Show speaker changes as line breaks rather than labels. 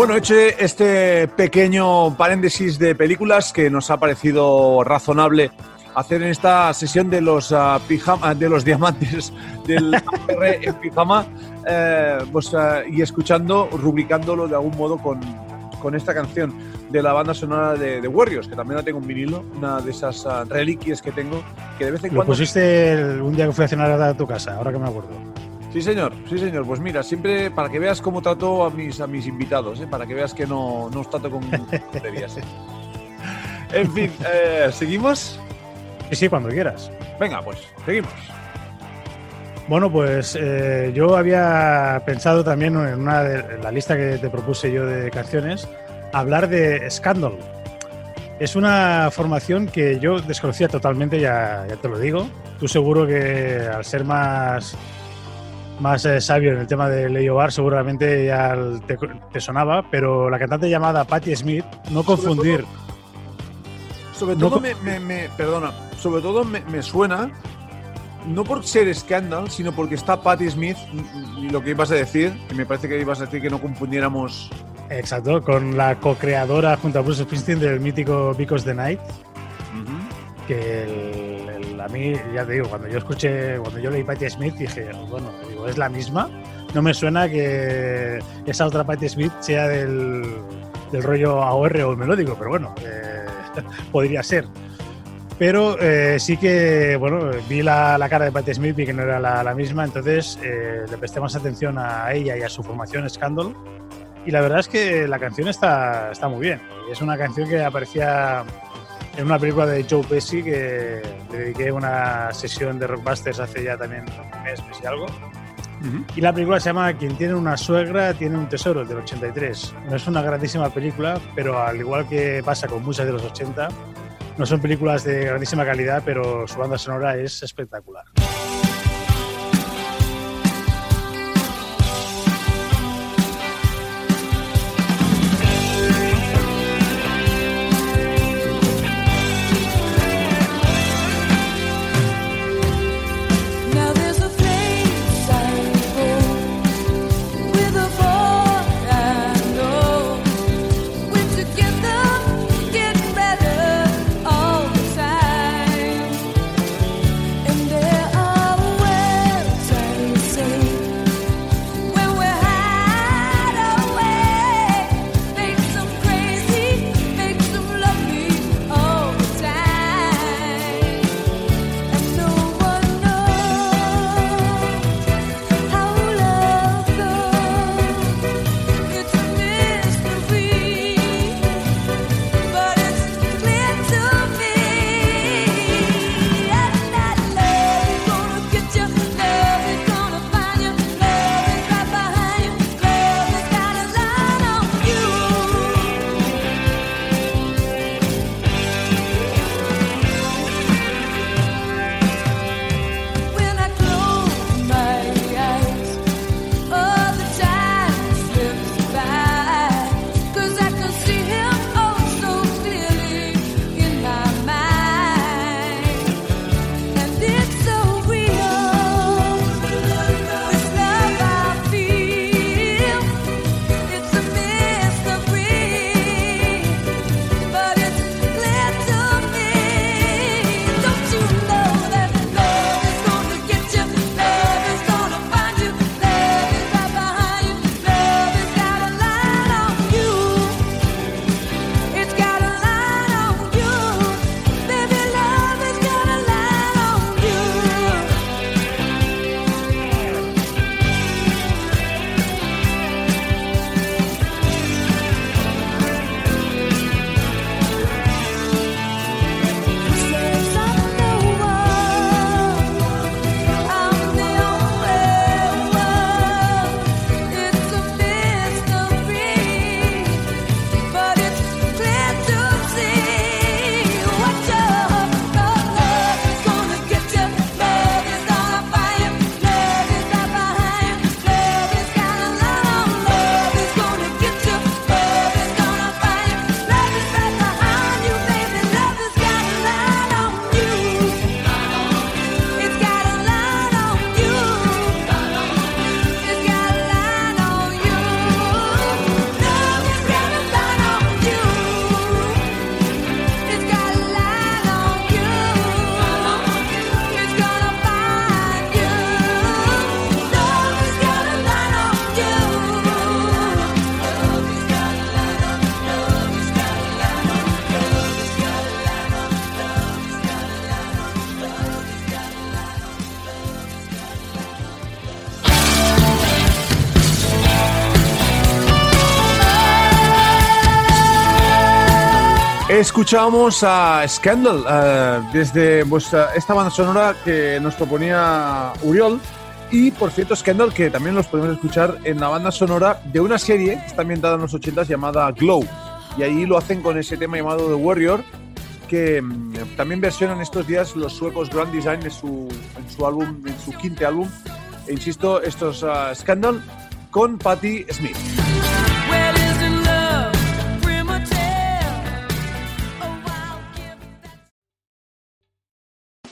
Bueno, hecho este pequeño paréntesis de películas que nos ha parecido razonable hacer en esta sesión de los ah, pijama, de los diamantes del AR en pijama, eh, pues, ah, y escuchando, rubricándolo de algún modo con, con esta canción de la banda sonora de, de Warriors, que también la tengo en vinilo, una de esas ah, reliquias que tengo, que de vez en
Lo
cuando...
pusiste el- un día que fui a cenar a tu casa, ahora que me acuerdo.
Sí, señor, sí, señor. Pues mira, siempre para que veas cómo trato a mis, a mis invitados, ¿eh? para que veas que no, no os trato con tonterías. ¿eh? En fin, eh, ¿seguimos?
Sí, sí, cuando quieras.
Venga, pues, seguimos.
Bueno, pues eh, yo había pensado también en una de en la lista que te propuse yo de canciones, hablar de Scandal. Es una formación que yo desconocía totalmente, ya, ya te lo digo. Tú seguro que al ser más, más eh, sabio en el tema de Leo Bar, seguramente ya te, te sonaba, pero la cantante llamada Patti Smith, no confundir.
Sobre todo me, me- me- perdona, sobre todo me, me suena, no por ser Scandal, sino porque está Patti Smith y lo que ibas a decir, que me parece que ibas a decir que no confundiéramos.
Exacto, con la co-creadora junto a Bruce Springsteen del mítico Because the Night. que el- el- a mí, ya te digo, cuando yo escuché, cuando yo leí Patti Smith, dije, bueno, digo, es la misma. No me suena que esa otra Patti Smith sea del, del rollo AOR o melódico, pero bueno, eh, podría ser. Pero eh, sí que, bueno, vi la, la cara de Patti Smith, vi que no era la, la misma, entonces eh, le presté más atención a ella y a su formación Scandal. Y la verdad es que la canción está, está muy bien. Es una canción que aparecía en una película de Joe Pesci que le dediqué una sesión de Rockbusters hace ya también un mes, mes y algo. Y la película se llama Quien tiene una suegra tiene un tesoro, del 83. No es una grandísima película, pero al igual que pasa con muchas de los 80, no son películas de grandísima calidad, pero su banda sonora es espectacular.
Escuchábamos a Scandal eh, desde esta banda sonora que nos proponía Uriol. Y por cierto, Scandal, que también los podemos escuchar en la banda sonora de una serie que está ambientada en los 80 llamada Glow. Y ahí lo hacen con ese tema llamado The Warrior, que mm, también versionan estos días los suecos Grand Design en su, en su quinto álbum. E insisto, estos uh, Scandal con Patti Smith.